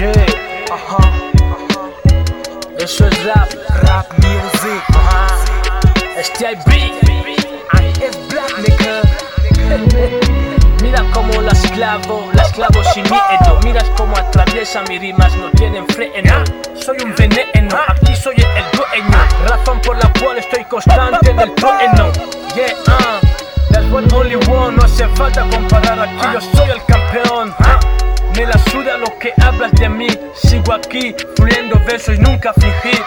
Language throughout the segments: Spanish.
Yeah, ajá, Eso es rap, rap music, ajá. Beat, and es black nigga. Mira como la esclavo, la esclavo sin miedo. Mira cómo atraviesa mis rimas, no tienen freno. Soy un veneno, aquí soy el dueño. Razón por la cual estoy constante en el trueno. Yeah, uh. That's one only one, no hace falta comparar aquí, yo soy el campeón. Me la suda lo que hablas de mí, sigo aquí, fluyendo versos y nunca fingir.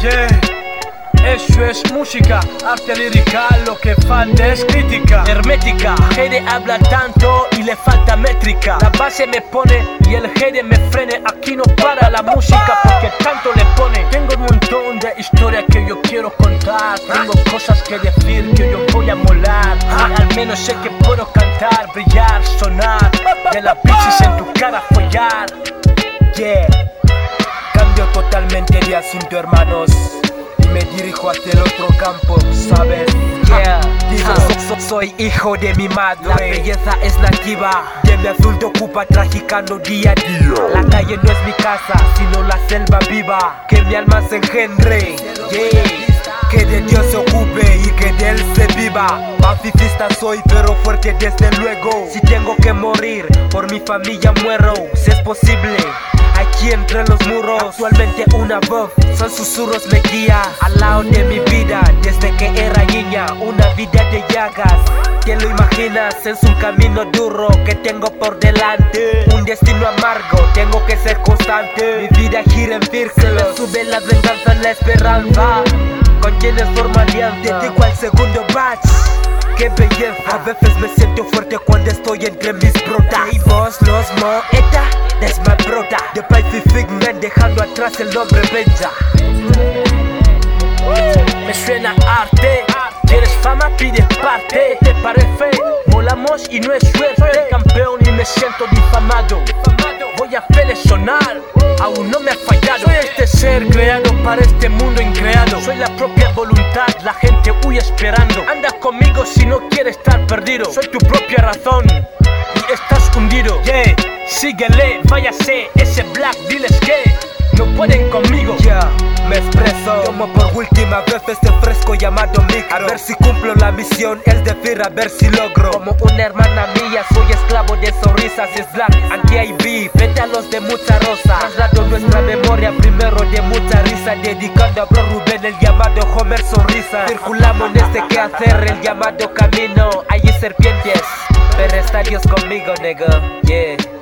Yeah. Eso es música, arte lírica, lo que falta es crítica. Hermética, Jede habla tanto y le falta métrica. La base me pone y el Jede me frene. Aquí no para la música porque tanto le pone. Tengo un montón de historias que yo quiero contar. Tengo cosas que decir que yo voy a molar. Al menos sé que puedo cantar, brillar, sonar De la bichis en tu cara follar Yeah Cambio totalmente de asunto hermanos me dirijo hacia el otro campo, ¿sabes? Yeah, digo, so- soy hijo de mi madre. La belleza es nativa, de mi azul te ocupa tragicando día a día. La calle no es mi casa, sino la selva viva, que mi alma se engendre. Yeah. Que de Dios viva. Pacifista soy, pero fuerte desde luego. Si tengo que morir, por mi familia muero, si es posible. Aquí entre los muros, actualmente una voz, son susurros me guía al lado de mi vida desde que era niña, una vida de llagas. ¿Te lo imaginas? Es un camino duro que tengo por delante, un destino amargo, tengo que ser constante. Mi vida gira en círculos, sube la venganza, la esperanza. Con quienes forman alianza, te digo al segundo batch. Qué belleza, a veces me siento fuerte cuando estoy entre mis brotas. Y vos los moeta, that's my brother. The Pacific Man dejando atrás el nombre Benja. Me suena arte, quieres fama, pides parte. ¿Te parece? Molamos y no es suerte. Soy el campeón y me siento difamado. Hacerle sonar, aún no me ha fallado. Soy este ser creado para este mundo increado. Soy la propia voluntad, la gente huye esperando. Anda conmigo si no quieres estar perdido. Soy tu propia razón y estás hundido. Yeah, síguele, váyase, ese black, diles que no pueden conmigo. Ya, me expreso como por última vez este fresco llamado micro. A ver si cumplo la misión, es decir, a ver si logro. Como una hermana mía, soy esclavo de sonrisas, es black, anti-IB, vete a los de mucha rosa. Traslado nuestra memoria primero de mucha risa, dedicando a Bro Rubén el llamado Homer Sonrisa. Circulamos en este quehacer, el llamado camino, hay serpientes, pero está Dios conmigo, nigga, yeah.